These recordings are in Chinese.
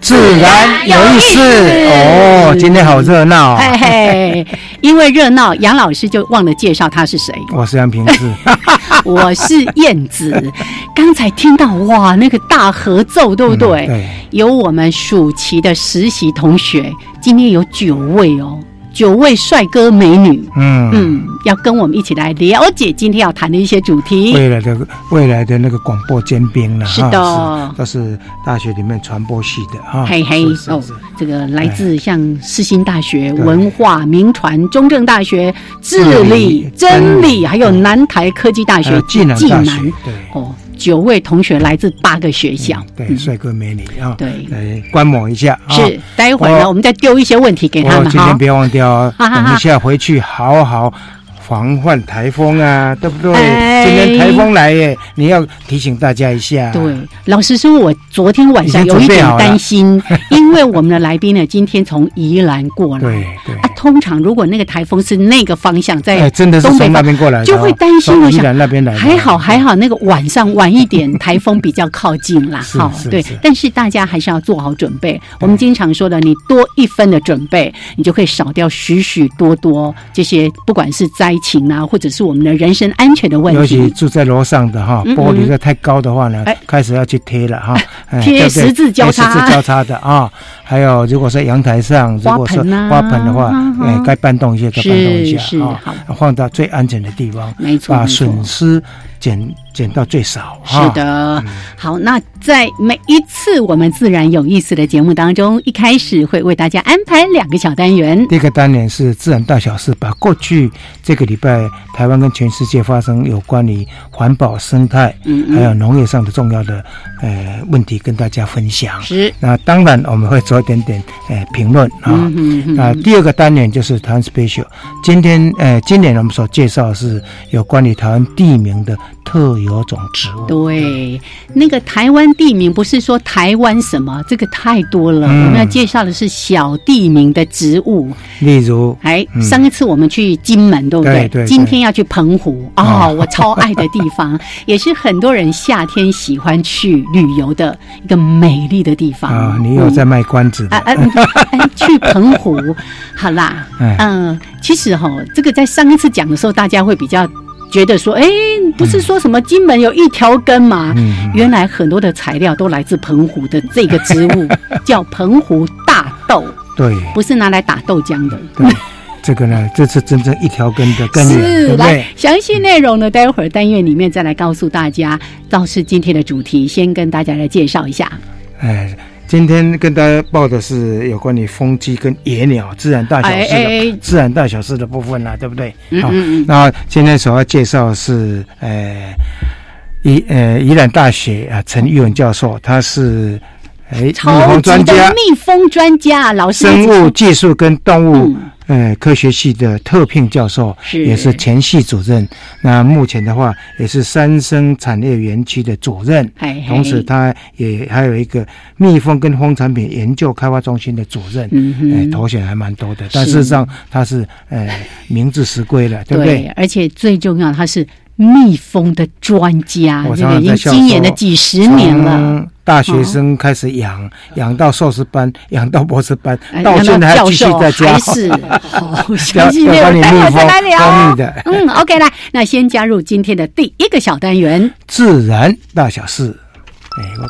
自然有意思。哦，今天好热闹、嘿嘿，因为热闹，杨老师就忘了介绍他是谁。我是杨平志，我是燕子。刚才听到哇，那个大合奏，对不对？嗯对，有我们暑期的实习同学，今天有九位哦，九位帅哥美女。嗯嗯，要跟我们一起来了解今天要谈的一些主题。未来的未来的那个广播尖兵了，是的都是大学里面传播系的哈，嘿嘿哦这个来自像世新大学、对文化、名传、中正大学、治治理理、真真理，还有南台科技大学还有、暨南大学，对。哦，九位同学来自八个学校。对，嗯帅哥美女啊，对来观摩一下啊。是，待会儿呢，我我们再丢一些问题给他们哈今天。别忘掉等一下回去好好防范台风啊，对不对？哎今天台风来耶，你要提醒大家一下。对，老实说，我昨天晚上有一点担心，因为我们的来宾呢，今天从宜兰过来。对对啊，通常如果那个台风是那个方向，在哎，真的是从那边过来就会担心。我想兰那边来，还好还好，那个晚上晚一点，台风比较靠近啦。是好，对。但是大家还是要做好准备。我们经常说的，你多一分的准备，你就可以少掉许许多多这些，不管是灾情啊，或者是我们的人身安全的问题。尤其。住在楼上的哈，玻璃在太高的话呢哎，开始要去贴了哈，哎贴十字交叉。十字交叉的啊。还有，如果说阳台上，如果说花盆的话啊，哎，该搬动一些，该搬动一下啊，放到最安全的地方，没错，把损失减减到最少。是哈，的，好，那在每一次我们自然有意思的节目当中，一开始会为大家安排两个小单元。第一个单元是自然大小事，把过去这个礼拜台湾跟全世界发生有关于环保、生态，嗯嗯还有农业上的重要的呃问题跟大家分享。是，那当然我们会做一点点呃评论啊。那第二个单元就是台湾 special，今天呃今年我们所介绍的是有关于台湾地名的特有种植物。对，那个台湾地名不是说台湾什么，这个太多了。嗯我们要介绍的是小地名的植物。例如哎，嗯上一次我们去金门，对不对？对对对今天要去澎湖哦，哦 我超爱的地方，也是很多人夏天喜欢去旅游的一个美丽的地方。啊，你又在卖关子的啊啊，去澎湖，好啦，哎嗯，其实哈，这个在上一次讲的时候，大家会比较觉得说，哎，不是说什么金门有一条根嘛？嗯原来很多的材料都来自澎湖的这个植物，叫澎湖大豆，对不是拿来打豆浆的。对，这个呢，这是真正一条根的根源，对是，来？详细内容呢，待会儿单元里面再来告诉大家。倒是今天的主题，先跟大家来介绍一下。哎，今天跟大家报的是有关于风机跟野鸟自然大小事的、哎哎自然大小事的部分啦、对不对？好嗯嗯嗯那今天所要介绍的是呃宜呃宜兰大学啊陈玉文教授，他是哎蜜蜂专家。蜜蜂专家，老师生物技术跟动物、嗯呃科学系的特聘教授，是也是前系主任。那目前的话，也是三生产业园区的主任。嘿嘿同时，他也还有一个蜜蜂跟蜂产品研究开发中心的主任。嗯哼哎，头衔还蛮多的，但事实上他是呃名至实归了，对不对？而且最重要，他是蜜蜂的专家，我这个已经经营了几十年了。从大学生开始养，养到硕士班，养到博士班哎，到现在还继续在教还。是 好要详细内要容，待会儿帮你蜜蜂再来聊蜂蜜的。嗯，OK，来，那先加入今天的第一个小单元。自然大小事。哎，我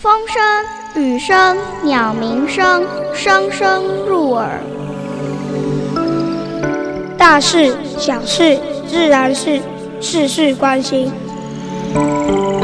风声、雨声、鸟鸣声，声声入耳。大事、小事、自然事，事事关心。我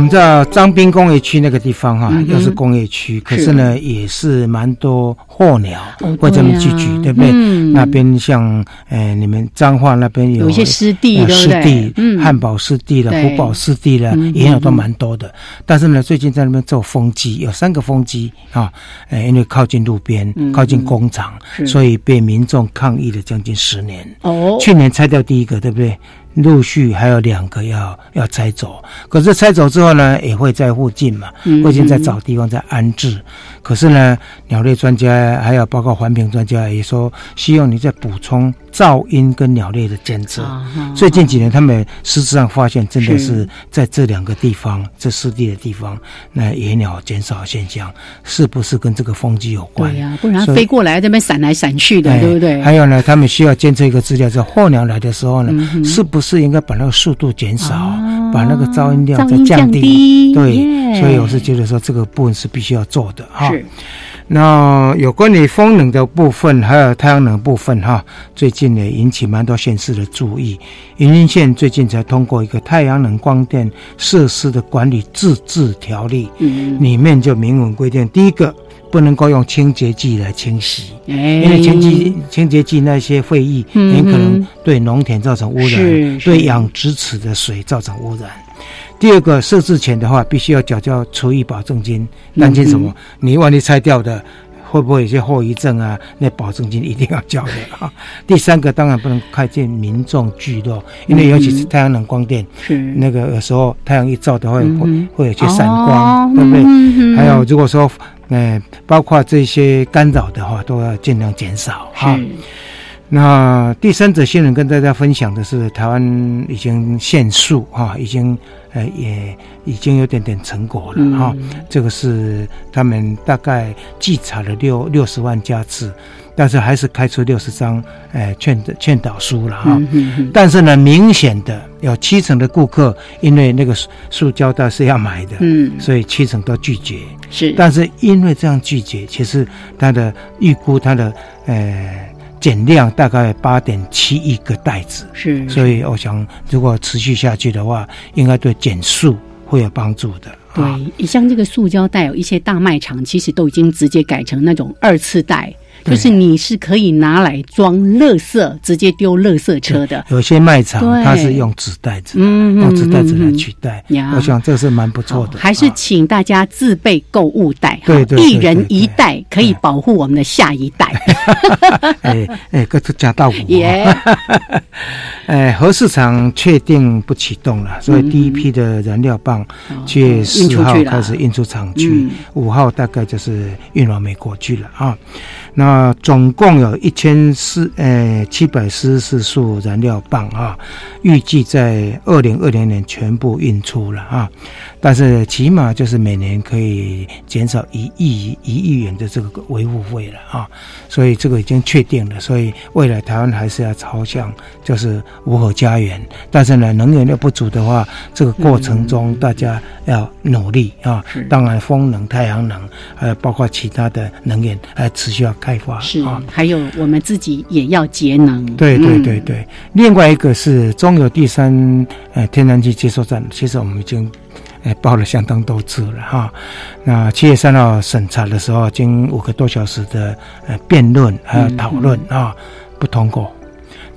们知道张滨工业区那个地方哈、又是工业区，可是是呢，也是蛮多候鸟哦会这么聚居，对不对？嗯那边像呃，你们彰化那边有些湿地？湿地，嗯，汉堡湿地了，对福宝湿地了嗯，也有都蛮多的。但是呢，最近在那边做风机，有三个风机啊，呃，因为靠近路边嗯，靠近工厂，是所以被民众抗议了将近十年。哦，去年拆掉第一个，对不对？陆续还有两个要要拆走，可是拆走之后呢，也会在附近嘛，嗯附近再找地方再安置。可是呢，鸟类专家还有包括环评专家也说，希望你再补充噪音跟鸟类的监测。最近几年，他们事实上发现，真的是是在这两个地方，这湿地的地方，那野鸟减少现象，是不是跟这个风机有关？对呀、不然飞过来这边闪来闪去的，哎对不对？还有呢，他们需要监测一个资料，是候鸟来的时候呢，嗯是不是应该把那个速度减少，啊把那个噪音量再降低？对，所以我是觉得说这个部分是必须要做的哈。是那有关于风能的部分，还有太阳能部分哈，最近也引起蛮多县市的注意。云林县最近才通过一个太阳能光电设施的管理自治条例，嗯，里面就明文规定，第一个不能够用清洁剂来清洗。哎，因为清洁清洁剂那些废液，嗯很可能对农田造成污染，是对养殖池的水造成污染。第二个，设置前的话，必须要缴交厨余保证金，担心什么？你万一拆掉的，会不会有些后遗症啊？那保证金一定要交的啊。第三个，当然不能开见民众聚落，因为尤其是太阳能光电，是那个有时候太阳一照的话，会、会有些闪哦光，对不对？嗯还有如果说，呃，包括这些干扰的话，都要尽量减少哈。是那第三者新闻跟大家分享的是，台湾已经限速哈，已经呃也已经有点点成果了哈。嗯这个是他们大概稽查了六六十万家次，但是还是开出六十张呃劝劝导书了哈。嗯但是呢，明显的有七成的顾客因为那个塑塑胶袋是要买的，嗯所以七成都拒绝。是，但是因为这样拒绝，其实他的预估他的呃减量大概八点七亿个袋子，是所以我想如果持续下去的话，应该对减速会有帮助的。啊对，像这个塑胶袋，有一些大卖场其实都已经直接改成那种二次袋，对就是你是可以拿来装垃圾，直接丢垃圾车的。有些卖场它是用纸袋子，嗯用纸袋子来取代，我想这是蛮不错的。还是啊。请大家自备购物袋，对一人一袋，可以保护我们的下一代。哎哎，各都加到五。耶，哎，核市场确定不启动了，所以第一批的燃料棒七月四出去了。号开始运出厂去嗯，五号大概就是运往美国去了啊。那总共有一千四呃七百四十四束燃料棒啊，预计在二零二零年全部运出了啊。但是起码就是每年可以减少一亿一亿元的这个维护费了啊，所以这个已经确定了。所以未来台湾还是要朝向就是无核家园，但是呢，能源又不足的话，这个过程中大家要努力啊。当然，风能、太阳能，还有包括其他的能源，还持续要开发是啊。，还有我们自己也要节能。对对嗯对对，另外一个是中油第三呃天然气接收站，其实我们已经呃报了相当多次了哈。那七月三号审查的时候，经五个多小时的呃辩论还有讨论啊，不通过。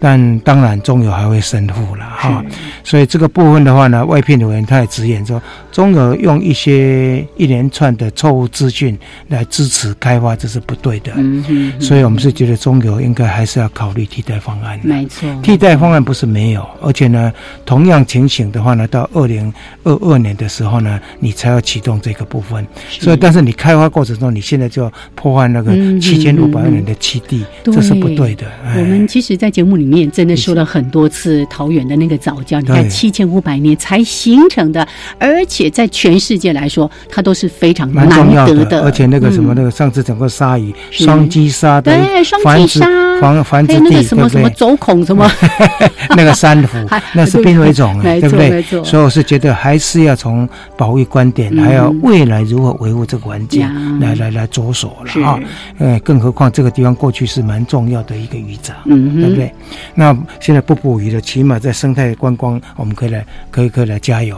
但当然，中油还会申复了哈。所以这个部分的话呢，外聘委员他也直言说，中油用一些一连串的错误资讯来支持开发，这是不对的。嗯哼，所以我们是觉得中油应该还是要考虑替代方案。没错，替代方案不是没有，而且呢，同样情形的话呢，到二零二二年的时候呢，你才要启动这个部分。所以，但是你开发过程中，你现在就要破坏那个嗯七千五百万人的基地，对这是不对的。哎我们其实，在节目里面真的说了很多次桃园的那个早教，你看对七千五百年才形成的，而且在全世界来说，它都是非常难得而且那个什么，嗯那个上次整个鲨鱼是双击鲨的对双繁殖击鲨防，繁繁殖还有那，个什么什么？走孔什么，那个珊瑚，那是濒危种对不对错没错？所以我是觉得还是要从保育观点，嗯还有未来如何维护这个环境呀来来来着手了啊。呃，更何况这个地方过去是蛮重要的一个渔场。嗯，对不对？那现在不捕鱼了，起码在生态观光，我们可以来，可以可以来加油。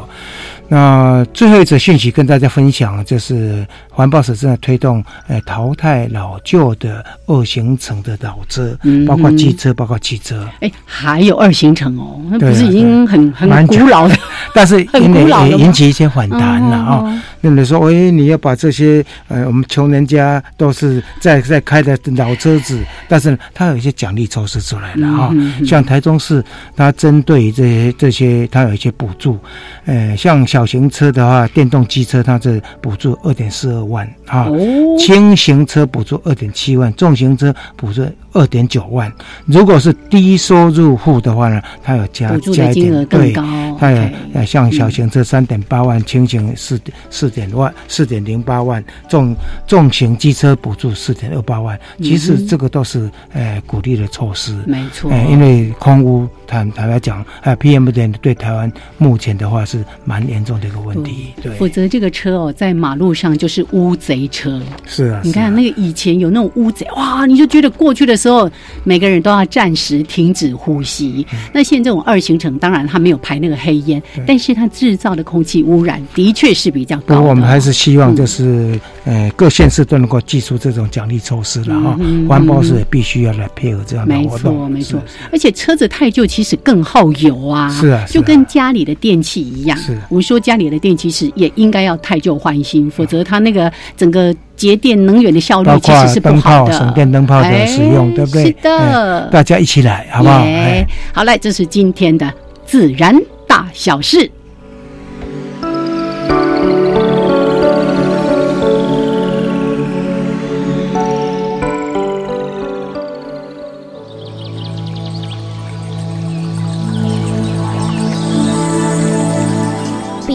那最后一则讯息跟大家分享，就是环保署正在推动，呃，淘汰老旧的二行程的老车，嗯。包括机车，包括汽车。哎，还有二行程哦，那不是已经很很蛮古老的 但是很因为也引起一些反弹了啊、哦那你说，哎，你要把这些呃，我们穷人家都是在在开的老车子，但是呢它有一些奖励措施出来了哈、嗯嗯像台中市，它针对这些这些，它有一些补助，呃，像小型车的话，电动机车它是补助二点四二万啊。哦，轻型车补助二点七万，重型车补助二点九万。如果是低收入户的话呢，它有加加一点对，高，它有像小型车三点八万，轻型四四点万四点零八万，重重型机车补助四点二八万。其实这个都是呃鼓励的措施。没错，哎，因为空污坦坦白讲，呃，PM 点对台湾目前的话是蛮严重的一个问题。对，否则这个车哦，在马路上就是乌贼车。是啊，你看那个以前有那种乌贼，哇，你就觉得过去的时候，每个人都要暂时停止呼吸。嗯那现在这种二行程，当然它没有排那个黑烟，但是它制造的空气污染的确是比较高我们还是希望嗯就是，呃，各县市都能够寄出这种奖励措施了哈。环保署也必须要来配合这样的没错，活动。没错是，而且车子太旧，其实更耗油啊。是啊就跟家里的电器一样。是我们说家里的电器是也应该要太旧换新，否则它那个整个节电能源的效率其实是不灯泡、好的。省电灯泡的使用，哎对不对？是的哎，大家一起来，好不好？哎，好嘞，这是今天的自然大小事。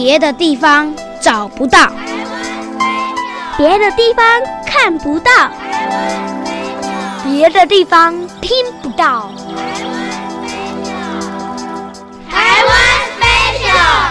别的地方找不到，别的地方看不到，别的地方听不到。台湾 special。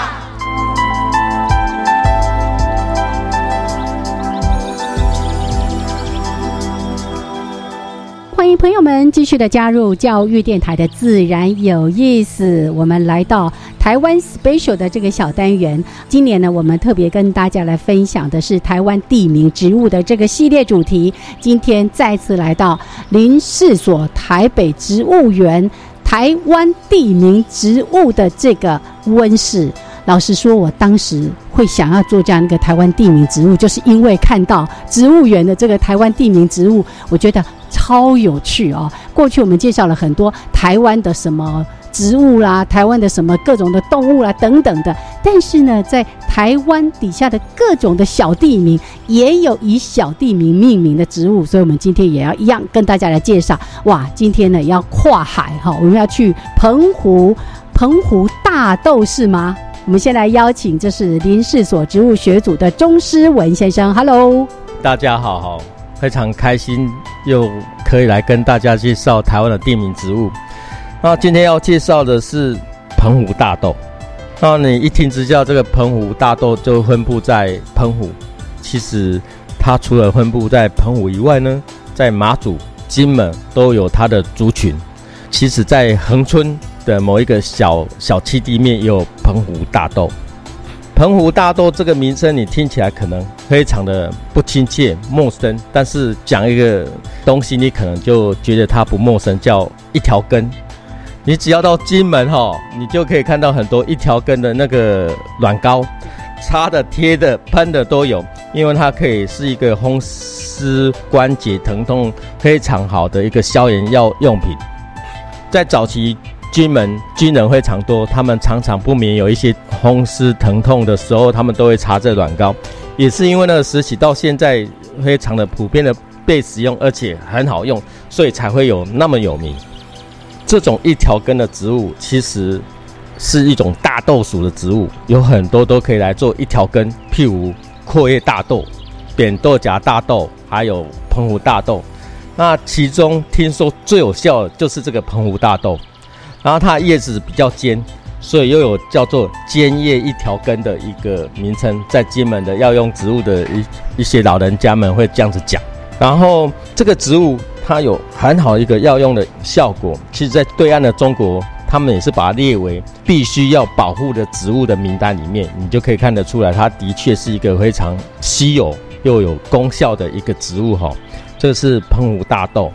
欢迎朋友们继续的加入教育电台的自然有意思。我们来到台湾 special 的这个小单元，今年呢，我们特别跟大家来分享的是台湾地名植物的这个系列主题。今天再次来到林氏所台北植物园，台湾地名植物的这个温室。老实说，我当时会想要做这样一个台湾地名植物，就是因为看到植物园的这个台湾地名植物，我觉得超有趣哦。过去我们介绍了很多台湾的什么植物啦，台湾的什么各种的动物啦等等的，但是呢，在台湾底下的各种的小地名，也有以小地名命名的植物，所以我们今天也要一样跟大家来介绍。哇，今天呢要跨海哈，我们要去澎湖，澎湖大豆是吗？我们先来邀请，这是林氏所植物学组的钟诗文先生，Hello。大家好，好，非常开心又可以来跟大家介绍台湾的地名植物。那今天要介绍的是澎湖大豆。那你一听之下，这个澎湖大豆就分布在澎湖。其实它除了分布在澎湖以外呢，在马祖、金门都有它的族群。其实，在恒春的某一个小小基地面也有澎湖大豆。澎湖大豆这个名称，你听起来可能非常的不亲切、陌生，但是讲一个东西，你可能就觉得它不陌生，叫一条根。你只要到金门哈，你就可以看到很多一条根的那个软膏，擦的、贴的、喷的都有，因为它可以是一个风湿关节疼痛非常好的一个消炎药用品。在早期军门军人会常多，他们常常不免有一些风湿疼痛的时候，他们都会擦这软膏，也是因为那个时期到现在非常的普遍的被使用，而且很好用，所以才会有那么有名。这种一条根的植物其实是一种大豆属的植物，有很多都可以来做一条根，譬如阔叶大豆、扁豆荚大豆，还有澎湖大豆。那其中听说最有效的就是这个澎湖大豆，然后它叶子比较尖，所以又有叫做尖叶一条根的一个名称，在金门的药用植物的一一些老人家们会这样子讲。然后这个植物它有很好一个药用的效果，其实在对岸的中国，他们也是把它列为必须要保护的植物的名单里面，你就可以看得出来，它的确是一个非常稀有又有功效的一个植物哈。这是澎湖大豆，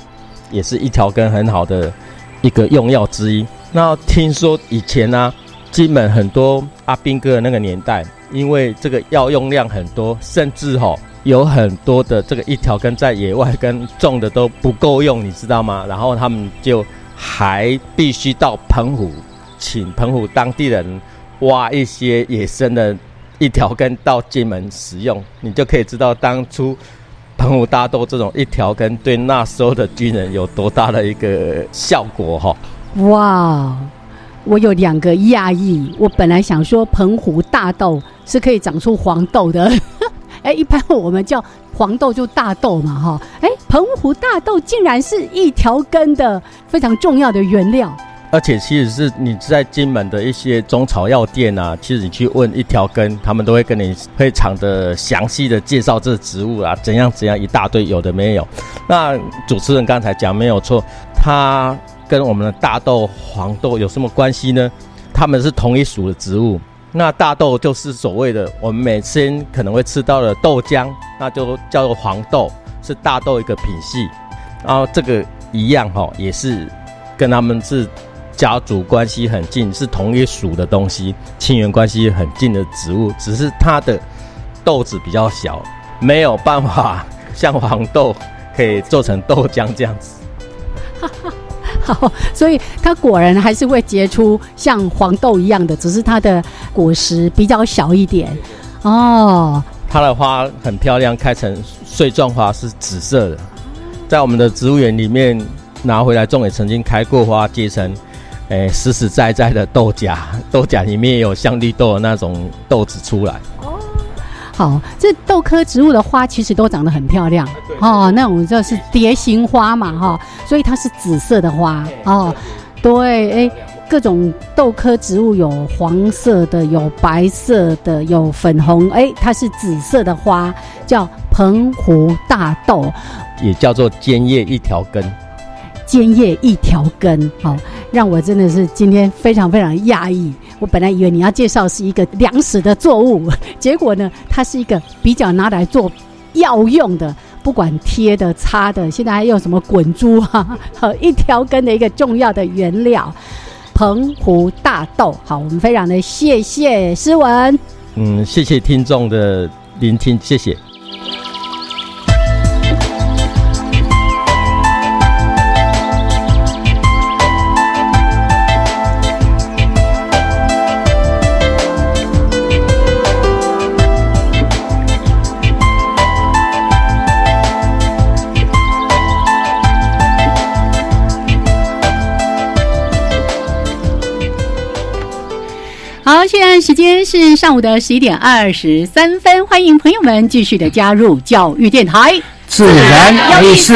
也是一条根很好的一个用药之一。那听说以前呢，金门很多阿兵哥的那个年代，因为这个药用量很多，甚至哈有很多的这个一条根在野外跟种的都不够用，你知道吗？然后他们就还必须到澎湖，请澎湖当地人挖一些野生的一条根到金门使用，你就可以知道当初。澎湖大豆这种一条根对那时候的军人有多大的一个效果哈？哇，我有两个讶异。我本来想说澎湖大豆是可以长出黄豆的，哎，一般我们叫黄豆就大豆嘛哈。哎，澎湖大豆竟然是一条根的非常重要的原料。而且其实是你在金门的一些中草药店啊，其实你去问一条根，他们都会跟你非常的详细的介绍这植物啊，怎样怎样一大堆，有的没有。那主持人刚才讲没有错，它跟我们的大豆、黄豆有什么关系呢？它们是同一属的植物。那大豆就是所谓的我们每天可能会吃到的豆浆，那就叫做黄豆，是大豆一个品系。然后这个一样哈，也是跟他们是。家族关系很近，是同一属的东西，亲缘关系很近的植物，只是它的豆子比较小，没有办法像黄豆可以做成豆浆这样子。好，所以它果然还是会结出像黄豆一样的，只是它的果实比较小一点。哦，它的花很漂亮，开成穗状花是紫色的，在我们的植物园里面拿回来种，也曾经开过花结成。哎，实实在在的豆荚，豆荚里面也有像绿豆的那种豆子出来。哦，好，这豆科植物的花其实都长得很漂亮哦，那种就是蝶形花嘛哈，所以它是紫色的花哦。对，哎，各种豆科植物有黄色的，有白色的，有粉红，哎，它是紫色的花，叫澎湖大豆，也叫做尖叶一条根。尖叶一条根，好，让我真的是今天非常非常讶异。我本来以为你要介绍是一个粮食的作物，结果呢，它是一个比较拿来做药用的，不管贴的、擦的，现在还用什么滚珠哈，好一条根的一个重要的原料——澎湖大豆。好，我们非常的谢谢诗文，嗯，谢谢听众的聆听，谢谢。时间是上午的十一点二十三分，欢迎朋友们继续的加入教育电台，自然有意思，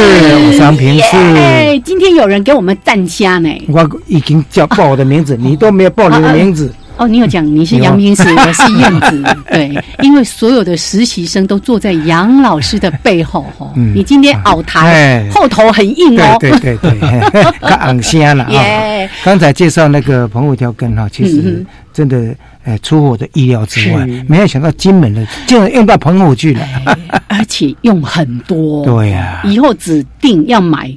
张平是。哎，今天有人给我们站虾呢，我已经叫报我的名字，你都没有报你的名字。哦，你有讲你是杨明石，我是燕子，对，因为所有的实习生都坐在杨老师的背后哈。你今天熬台后头很硬哦。对对对，他昂香了啊。刚才介绍那个澎湖条根哈，其实真的呃出乎我的意料之外，没有想到金门的竟然用到澎湖去了，而且用很多。对呀，以后指定要买。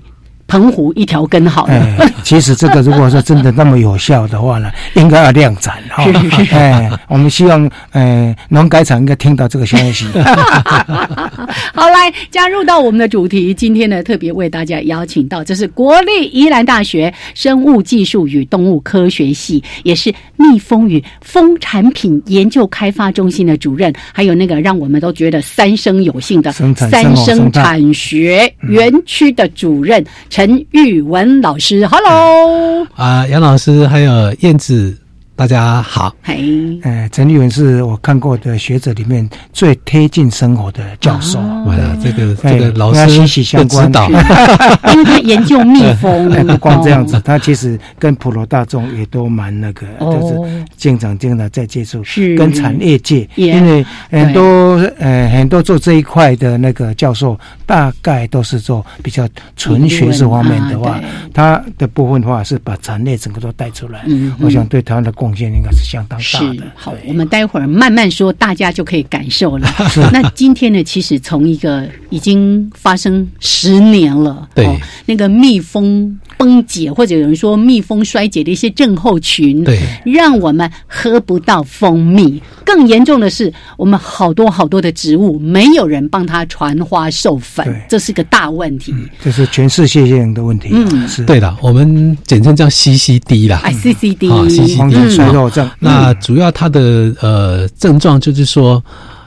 澎湖一条根好了。其实这个如果说真的那么有效的话呢，应该要量产哈。哎，我们希望呃农改场应该听到这个消息。好，来加入到我们的主题，今天呢特别为大家邀请到，这是国立宜兰大学生物技术与动物科学系，也是蜜蜂与蜂产品研究开发中心的主任，还有那个让我们都觉得三生有幸的三生产学园区的主任陈。陈玉文老师，Hello！啊，杨老师还有燕子，大大家好。嘿，呃，陈立文是我看过的学者里面最贴近生活的教授。哇，这个哎这个老师息师息相关。因为他研究蜜蜂，哎 不光这样子哦，他其实跟普罗大众也都蛮那个，哦。就是经常经常在接触，是。跟产业界，因为很多呃很多做这一块的那个教授，大概都是做比较纯学术方面的话他的部分的话是把产业整个都带出来，嗯我想对台湾的贡献应该是相当大是的。好，我们待会儿慢慢说，大家就可以感受了。那今天呢，其实从一个已经发生十年了，对哦，那个蜜蜂崩解，或者有人说蜜蜂衰竭的一些症候群，对，让我们喝不到蜂蜜。更严重的是，我们好多好多的植物没有人帮它传花授粉对，这是个大问题。这是全世界性的问题。嗯是对的，我们简称叫 CCD 啦。哎，CCD，啊，CCD 黄体衰弱症。那主要它的呃症状就是说，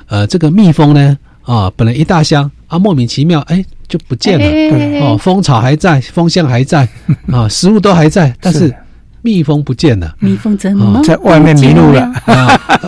呃，这个蜜蜂呢啊，本来一大箱啊，莫名其妙哎就不见了。哎哦，蜂巢还在，蜂箱还在，啊，食物都还在，但是蜜蜂不见了。蜜蜂怎么在外面迷路了啊，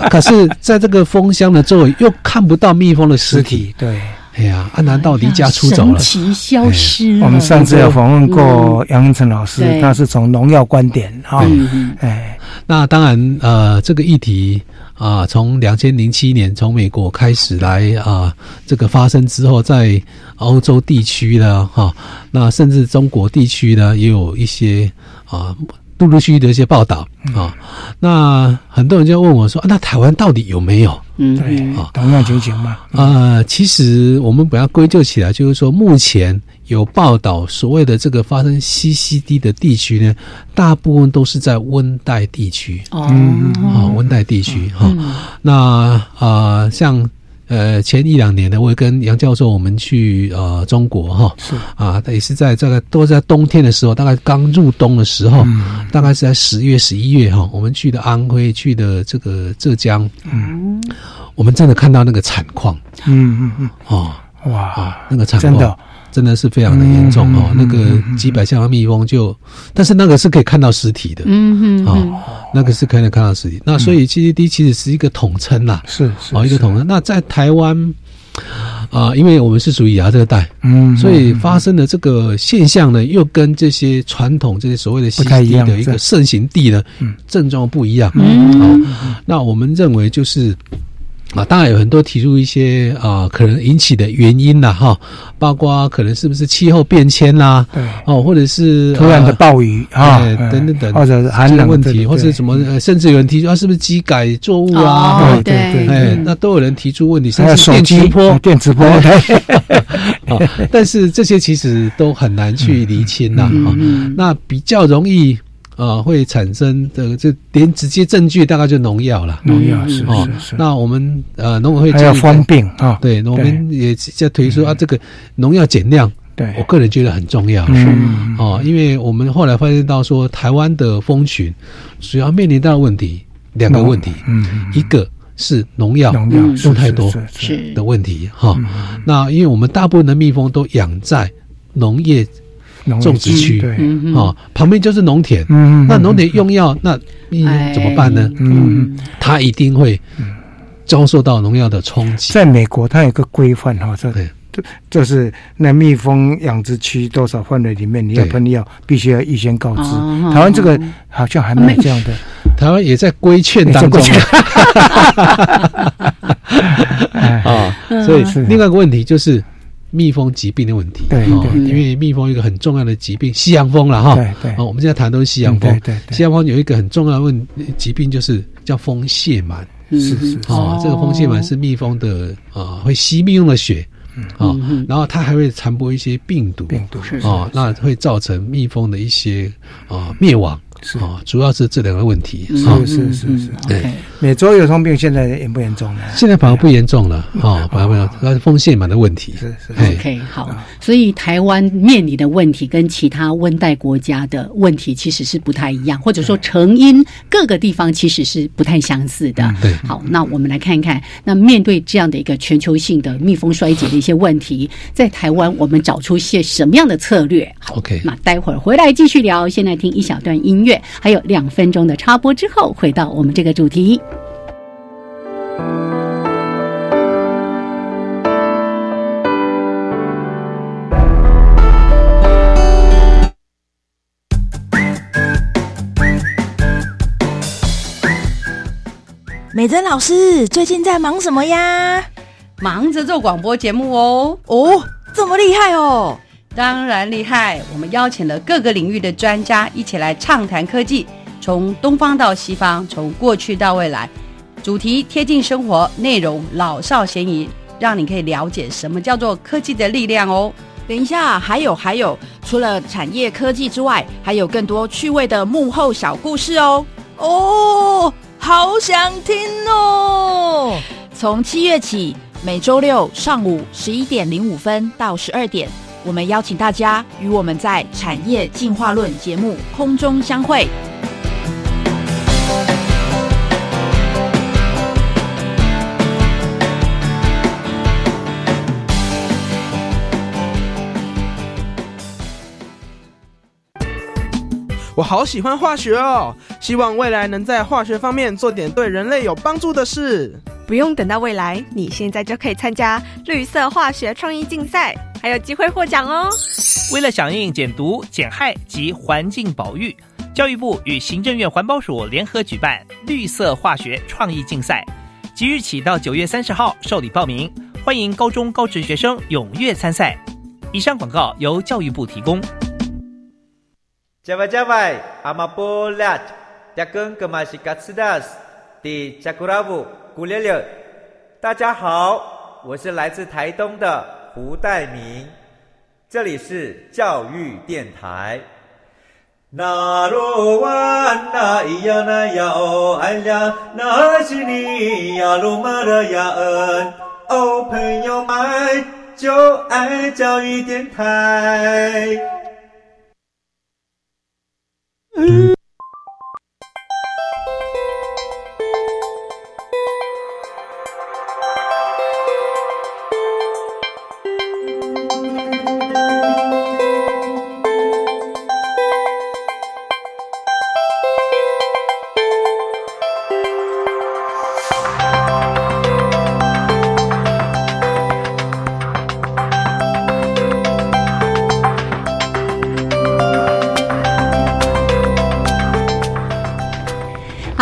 可是在这个蜂箱的周围又看不到蜜蜂的尸体 对。哎呀，啊，难道离家出走了？神奇消失了。我们上次有访问过杨文成老师，对他是从农药观点啊，嗯嗯哎，那当然，呃，这个议题啊，从两千零七年从美国开始来啊，这个发生之后，在欧洲地区呢，哈、那甚至中国地区呢，也有一些啊。陆陆续续的一些报道啊，那很多人就问我说、啊那台湾到底有没有？嗯对啊，同样情形嘛，呃，其实我们把它归咎起来，就是说，目前有报道所谓的这个发生 CCD 的地区呢，大部分都是在温带地区。哦，啊，温带地区哈、那啊、呃像呃前一两年呢，我也跟杨教授我们去呃中国哈，是。啊，也是在这个都在冬天的时候，大概刚入冬的时候，嗯。大概是在十月、十一月哈，我们去的安徽，去的这个浙江，嗯。我们真的看到那个惨况。嗯嗯嗯。哦。嗯，哇啊，，那个惨况。真的真的是非常的严重哦。那个几百箱的蜜蜂就，但是那个是可以看到实体的，嗯嗯哦，那个是可以看到实体。那所以 CCD 其实是一个统称啦，是是哦，一个统称。那在台湾啊，因为我们是属于亚热带，嗯，所以发生的这个现象呢，又跟这些传统这些所谓的不太一 CCD 样的一个盛行地呢嗯，症状不一样。嗯哦，那我们认为就是。啊，当然有很多提出一些啊、可能引起的原因啦，哈，包括可能是不是气候变迁啦，对。哦，或者是突然的呃暴雨啊等等等，或者是寒冷问题，或者什么，呃甚至有人提出啊，是不是机改作物啊？对对。对哎，那都有人提出问题，甚至电磁波。呃电磁波，但是这些其实都很难去厘清呐、那比较容易呃会产生的，这连直接证据大概就农药了。农药是哦是是，那我们呃农委会还有建议风病啊，对，我们也在推说啊，这个农药减量，对。我，个人觉得很重要。嗯。哦，因为我们后来发现到说，台湾的蜂群主要面临到的问题两个问题，嗯嗯一个是农药农药用太多是的问题哈。嗯。那因为我们大部分的蜜蜂都养在农业种植区。对，嗯哦，旁边就是农田，嗯，那农田用药，那你怎么办呢？嗯，它一定会遭受到农药的冲击。在美国它有个规范哈，这对。这就是那蜜蜂养殖区多少范围里面你要对喷药，必须要预先告知。哦。台湾这个好像还没有这样的，台湾也在规劝当中。啊，嗯 所以是另外一个问题就是蜜蜂疾病的问题。对因为蜜蜂有一个很重要的疾病，西洋蜂了哈。对对哦，我们现在谈都是西洋嗯蜂。对西洋蜂有一个很重要的问疾病，就是叫蜂蟹螨。嗯是是是哦，这个蜂蟹螨是蜜蜂的啊，会吸蜜蜂的血。啊、嗯然后它还会传播一些病毒，病毒是哦，那会造成蜜蜂的一些啊灭亡，是。哦，主要是这两个问题。是是是是。嗯，OK。美洲有通病现在严不严重呢？现在反而不严重了，哦，反而没有，那是蜂蟹螨的问题。是是哎 OK，好，所以台湾面临的问题跟其他温带国家的问题其实是不太一样，或者说成因各个地方其实是不太相似的。对。好，那我们来看一看，那面对这样的一个全球性的蜜蜂衰竭的一些问题，在台湾我们找出些什么样的策略？好 OK 那待会儿回来继续聊，先来听一小段音乐。乐，还有两分钟的插播之后，回到我们这个主题。美珍老师最近在忙什么呀？忙着做广播节目哦。哦，这么厉害哦！当然厉害。我们邀请了各个领域的专家一起来畅谈科技，从东方到西方，从过去到未来，主题贴近生活，内容老少咸宜，让你可以了解什么叫做科技的力量哦。等一下，还有还有，除了产业科技之外，还有更多趣味的幕后小故事哦。哦。好想听哦！从七月起，每周六上午十一点零五分到十二点，我们邀请大家与我们在《产业进化论》节目空中相会。我好喜欢化学哦，希望未来能在化学方面做点对人类有帮助的事。不用等到未来，你现在就可以参加绿色化学创意竞赛，还有机会获奖哦。为了响应减毒、减害及环境保育，教育部与行政院环保署联合举办绿色化学创意竞赛，即日起到九月三十号受理报名，欢迎高中高职学生踊跃参赛。以上广告由教育部提供。Jawai Jawai, Amapolat, Dakun Kemasikat di Cakuravu, Gulele。大家好，我是来自台东的胡代明，这里是教育电台。那罗哇那咿呀那呀哦哎呀，那是你呀鲁玛的呀恩哦，朋友们就爱教育电台。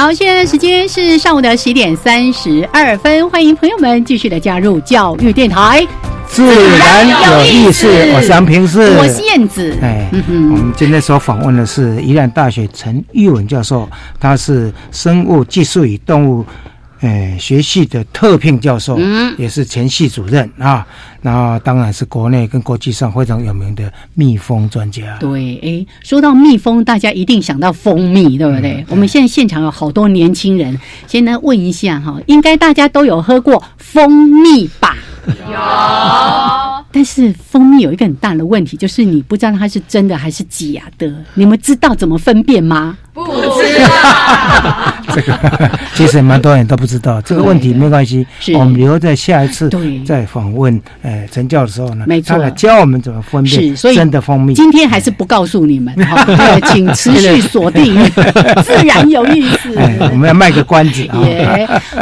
好，现在时间是上午的十点三十二分，欢迎朋友们继续的加入教育电台，自然有意思。我是杨平，是我是燕子。哎，我们今天所访问的是宜兰大学陈玉文教授，他是生物技术与动物。诶，学系的特聘教授，嗯，也是前系主任啊。那当然是国内跟国际上非常有名的蜜蜂专家。对，诶，说到蜜蜂，大家一定想到蜂蜜，对不对？我们现在现场有好多年轻人，先来问一下哈，应该大家都有喝过蜂蜜吧？有。但是蜂蜜有一个很大的问题，就是你不知道它是真的还是假的。你们知道怎么分辨吗？不知道。这个其实蛮多人都不知道这个问题，没关系，我们留在下一次再访问呃陈教的时候呢，没错，教我们怎么分辨是真的蜂蜜。今天还是不告诉你们，对，请持续锁定，自然有意思。我们要卖个关子啊。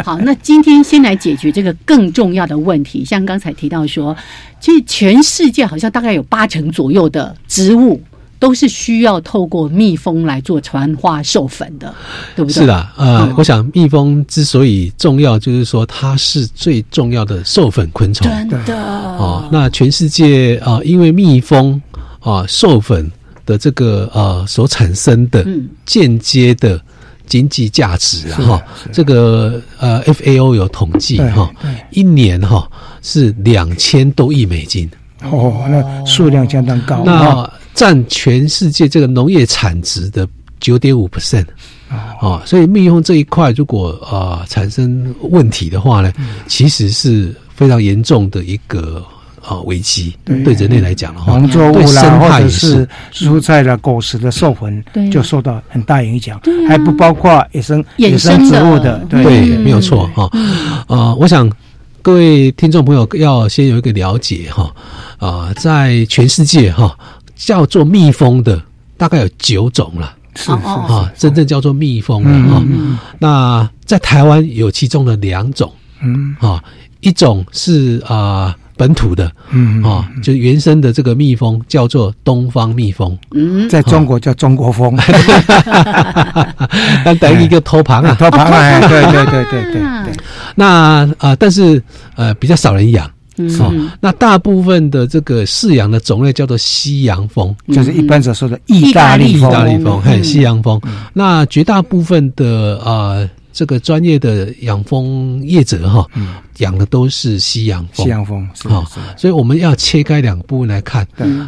好，那今天先来解决这个更重要的问题，像刚才提到说。其实全世界好像大概有八成左右的植物都是需要透过蜜蜂来做传花授粉的，对不对？是的，呃，我想蜜蜂之所以重要，就是说它是最重要的授粉昆虫。真的哦，那全世界啊，因为蜜蜂啊授粉的这个呃所产生的间接的。经济价值啊，哈，这个呃，FAO 有统计哈，一年哈是两千多亿美金。哦，那数量相当高，那占全世界这个农业产值的九点五 percent 啊，所以蜜蜂这一块如果啊产生问题的话呢，其实是非常严重的一个。啊，危机对。人类来讲的话，农作物啦，或者是蔬菜的果实的授粉，就受到很大影响，还不包括野生野生植物的，对，没有错哈。啊，我想各位听众朋友要先有一个了解哈。啊，在全世界哈，叫做蜜蜂的大概有九种了。是是啊，真正叫做蜜蜂的哈。那在台湾有其中的两种，嗯。啊，一种是啊本土的，嗯啊，就原生的这个蜜蜂叫做东方蜜蜂，嗯，在中国叫中国蜂，那等于一个头旁啊，头旁啊，对对对对对对。那啊，但是呃比较少人养。嗯哦，那大部分的这个饲养的种类叫做西洋蜂，就是一般所说的意大利蜂。意大利蜂，嘿，西洋蜂。那绝大部分的啊，这个专业的养蜂业者哈，养的都是西洋蜂。西洋蜂，好，所以我们要切开两部分来看。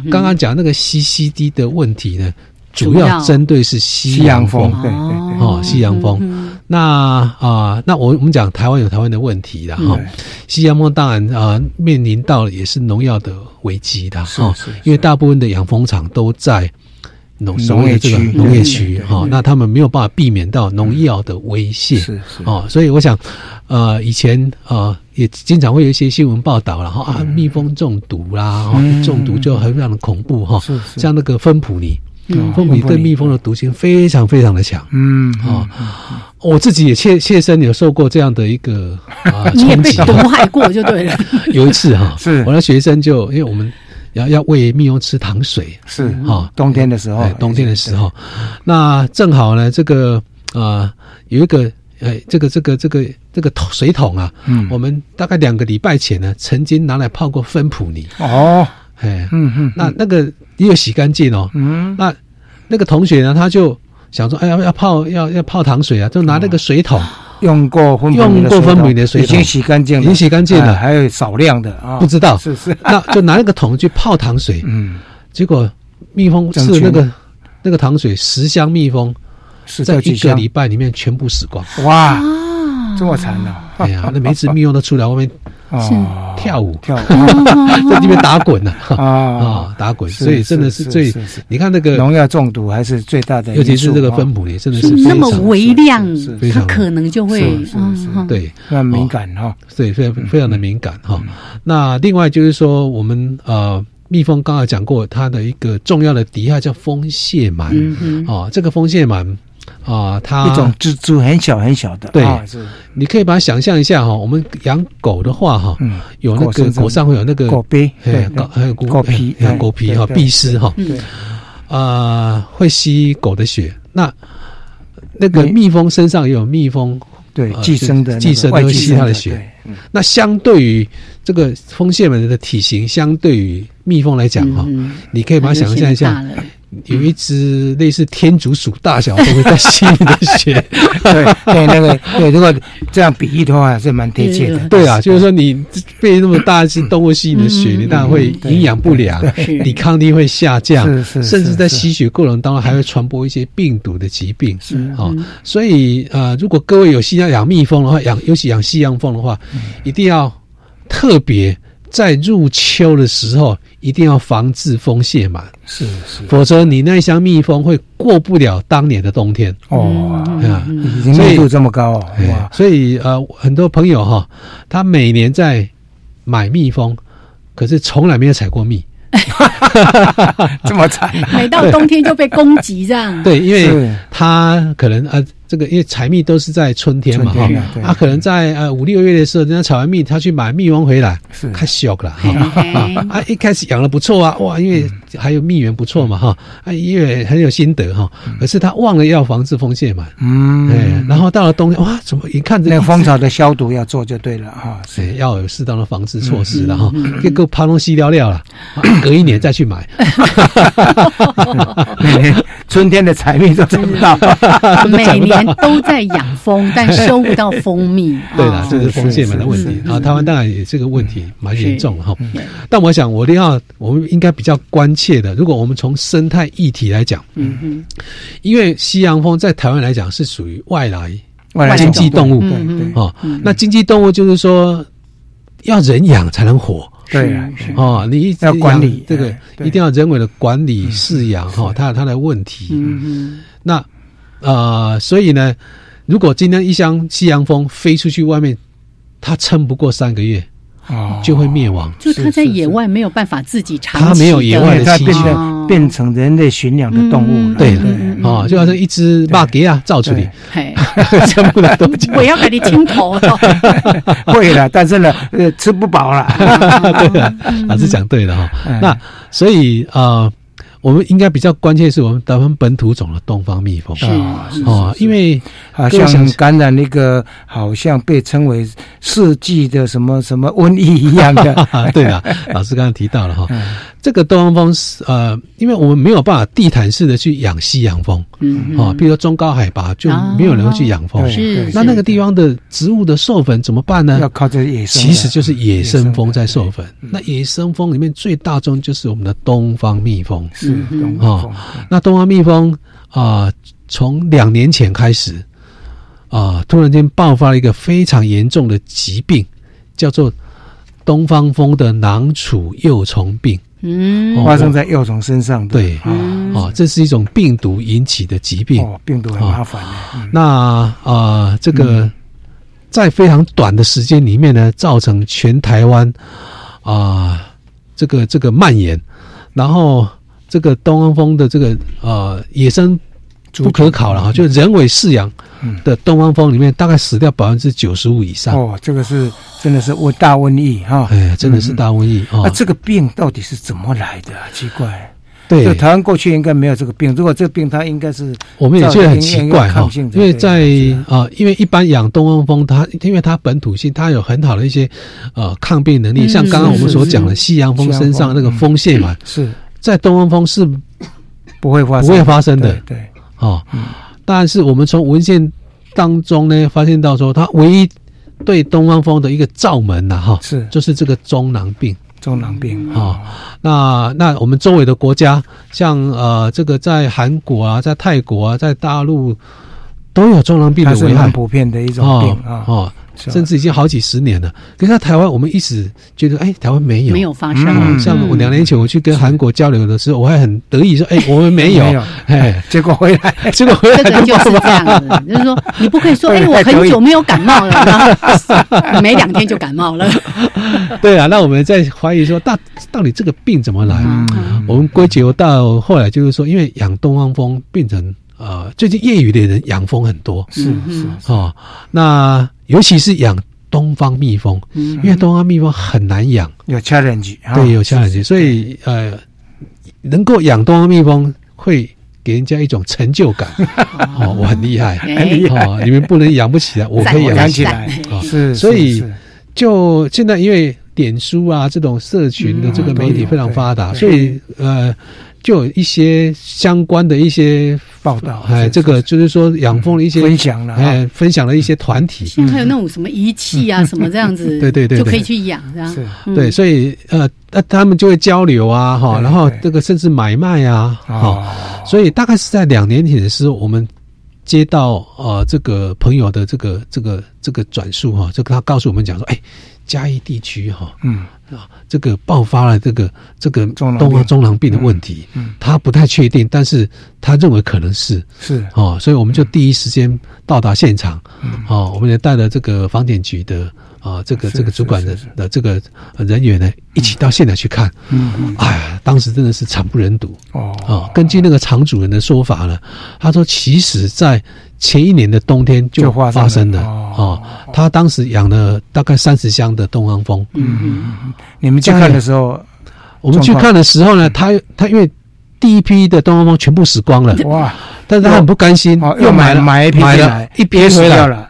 刚刚讲那个 CCD 的问题呢，主要。针对是西洋蜂，对对对，哦，西洋蜂。那啊，那我我们讲台湾有台湾的问题的哈，西洋蜂当然啊面临到也是农药的危机的哈，因为大部分的养蜂场都在农农业区农业区哈，那他们没有办法避免到农药的威胁是是。哦，所以我想呃以前啊也经常会有一些新闻报道然后啊蜜蜂中毒啦，中毒就很非常的恐怖哈，像那个芬普尼。芬普尼对蜜蜂的毒性非常非常的强，嗯啊，我自己也切切身有受过这样的一个啊 你也被毒害过就对了。有一次哈，是。我的学生就因为我们要要喂蜜蜂吃糖水，是哈，冬天的时候哎，冬天的时候，那正好呢，这个啊有一个哎这个这个这个这个桶水桶啊，嗯。我们大概两个礼拜前呢，曾经拿来泡过芬普尼，哦，哎，嗯嗯，那那个也有洗干净哦，嗯，那那个同学呢，他就想说，哎呀，要泡要要泡糖水啊，就拿那个水桶，用过分用过分明的水桶，已经洗干净了，已经洗干净了，还有少量的啊，不知道，是是，那就拿那个桶去泡糖水，嗯，结果蜜蜂吃那个那个糖水，十箱蜜蜂在一个礼拜里面全部死光，哇，这么惨呢？哎呀，那每次蜜蜂都出来外面哦。跳舞，跳舞，在那边打滚呢，啊 啊，打滚，所以真的是最，你看那个农药中毒还是最大的，尤其是这个分母呢，真的是那么微量，它可能就会对，很敏感哈，对，非常非常的敏感哈。那另外就是说，我们呃。蜜蜂刚才讲过，它的一个重要的敌害叫蜂蟹螨。嗯哦，这个蜂蟹螨啊，它一种蜘蛛很小很小的。对，啊、你可以把它想象一下哈，我们养狗的话哈，嗯、有那个狗上会有那个狗杯，对，狗还有狗皮，狗皮哈，蜱虱哈，啊，会吸狗的血。那那个蜜蜂身上也有蜜蜂。对，寄生的寄生会吸它的血。那相对于这个蜂蟹们的体型，相对于蜜蜂来讲哈，你可以把它想象一下，有一只类似天竺鼠大小蜂在吸你的血。对对，那个对，如果这样比喻的话，是蛮贴切的。对啊，就是说你被那么大一只动物吸你的血，你当然会营养不良，抵抗力会下降，甚至在吸血过程当中还会传播一些病毒的疾病。是啊，所以呃，如果各位有心要养蜜蜂的话，养尤其养西洋蜂的话，一定要特别在入秋的时候，一定要防治蜂蟹螨。是是，否则你那箱蜜蜂会过不了当年的冬天。哦，啊，已经密度这么高哦，哇！所以呃，很多朋友哈，他每年在买蜜蜂，可是从来没有采过蜜。这么惨、啊，每到冬天就被攻击这样。对，因为他可能呃，这个因为采蜜都是在春天嘛哈，他可能在呃五六月的时候，人家采完蜜，他去买蜜蜂回来，是太小了哈。啊，一开始养的不错啊，哇，因为还有蜜源不错嘛哈，啊，因为很有心得哈。可是他忘了要防治蜂蟹嘛，嗯，哎，然后到了冬天，哇，怎么一看这那个蜂巢的消毒要做就对了哈，是 要有适当的防治措施了哈，这个爬龙西聊聊了。隔一年再去买，每年春天的采蜜都找不到，每年都在养蜂，但收不到蜂蜜。对了，这是蜂蟹螨的问题。啊。台湾当然也这个问题蛮严重哈。但我想，我一定要，我们应该比较关切的，如果我们从生态议题来讲，嗯嗯，因为西洋蜂在台湾来讲是属于外来外来经济动物，对哦，那经济动物就是说要人养才能活。对啊，哦，你一要管理这个，一定要人为的管理饲养哈，它有它的问题。嗯嗯。那呃，所以呢，如果今天一箱西洋蜂飞出去外面，它撑不过三个月，哦，就会灭亡。就它在野外没有办法自己长它没有野外的栖息，变成人类驯养的动物了。对的，哦，就好像一只马给啊造出来，全部的都我要给你清头。会了，但是呢，呃，吃不饱了。对了，老师讲对了哈。那所以啊。我们应该比较关键是我们台湾本土种的东方蜜蜂。啊哦，因为好像感染那个好像被称为世纪的什么什么瘟疫一样的。对啊，老师刚刚提到了哈，这个东方风是呃，因为我们没有办法地毯式的去养西洋风，嗯哦，比如说中高海拔就没有人去养蜂，是那那个地方的植物的授粉怎么办呢？要靠这野生，其实就是野生蜂在授粉。那野生蜂里面最大宗就是我们的东方蜜蜂。是哦，那东方蜜蜂啊，从两年前开始啊，突然间爆发了一个非常严重的疾病，叫做东方蜂的囊储幼虫病。嗯，发生在幼虫身上。对，哦，这是一种病毒引起的疾病。哦，病毒很麻烦。那啊，这个在非常短的时间里面呢，造成全台湾啊，这个这个蔓延，然后。这个东方蜂的这个呃野生不可考了哈，就人为饲养的东方蜂里面，大概死掉百分之九十五以上。哦，这个是真的是瘟大瘟疫哈！哎，真的是大瘟疫啊！那这个病到底是怎么来的？奇怪。对，台湾过去应该没有这个病。如果这个病，它应该是我们也觉得很奇怪哈，因为在啊，因为一般养东方蜂，它因为它本土性，它有很好的一些呃抗病能力，像刚刚我们所讲的西洋蜂身上那个蜂腺嘛，是。在东方风是不会发不会发生的，对，哦，但是我们从文献当中呢，发现到说，它唯一对东方风的一个罩门呐，哈，是就是这个中囊病，中囊病啊。那那我们周围的国家，像呃，这个在韩国啊，在泰国啊，在大陆都有中囊病的危害，普遍的一种病啊。哦甚至已经好几十年了，可是在台湾，我们一直觉得，哎，台湾没有，没有发生。像我两年前我去跟韩国交流的时候，我还很得意说，哎，我们没有，哎，结果回来，结果回来就是这样子，就是说，你不可以说，哎，我 很久没有感冒了，没两天就感冒了。对啊，那我们在怀疑说，到到底这个病怎么来？我们归结到后来就是说，因为养东方蜂变成。呃，最近业余的人养蜂很多，是是哦，那尤其是养东方蜜蜂，因为东方蜜蜂很难养，有 challenge，对，有 challenge，所以呃，能够养东方蜜蜂会给人家一种成就感，哦，我很厉害，很厉害，你们不能养不起来，我可以养起来，是，所以就现在因为点书啊这种社群的这个媒体非常发达，所以呃。就有一些相关的一些报道，哎，这个就是说养蜂的一些分享了，哎，分享了一些团体，现在还有那种什么仪器啊，什么这样子，对对对，就可以去养，这样，对，所以呃，那他们就会交流啊，哈，然后这个甚至买卖啊，哈，所以大概是在两年前的时候，我们接到呃这个朋友的这个这个这个转述哈，就他告诉我们讲说，哎。嘉义地区哈，嗯啊，这个爆发了这个这个东方中囊病的问题，嗯，他不太确定，但是他认为可能是。是。哦，所以我们就第一时间到达现场，哦，我们也带了这个房检局的啊，这个这个主管的的这个人员呢，一起到现场去看，嗯嗯，哎呀，当时真的是惨不忍睹。哦。啊，根据那个厂主人的说法呢，他说其实在。前一年的冬天就发生了。哦，他当时养了大概三十箱的东方蜂。嗯嗯，你们去看的时候，我们去看的时候呢，他他因为第一批的东方蜂全部死光了哇，但是他很不甘心，又买了买一批买了一批回来了，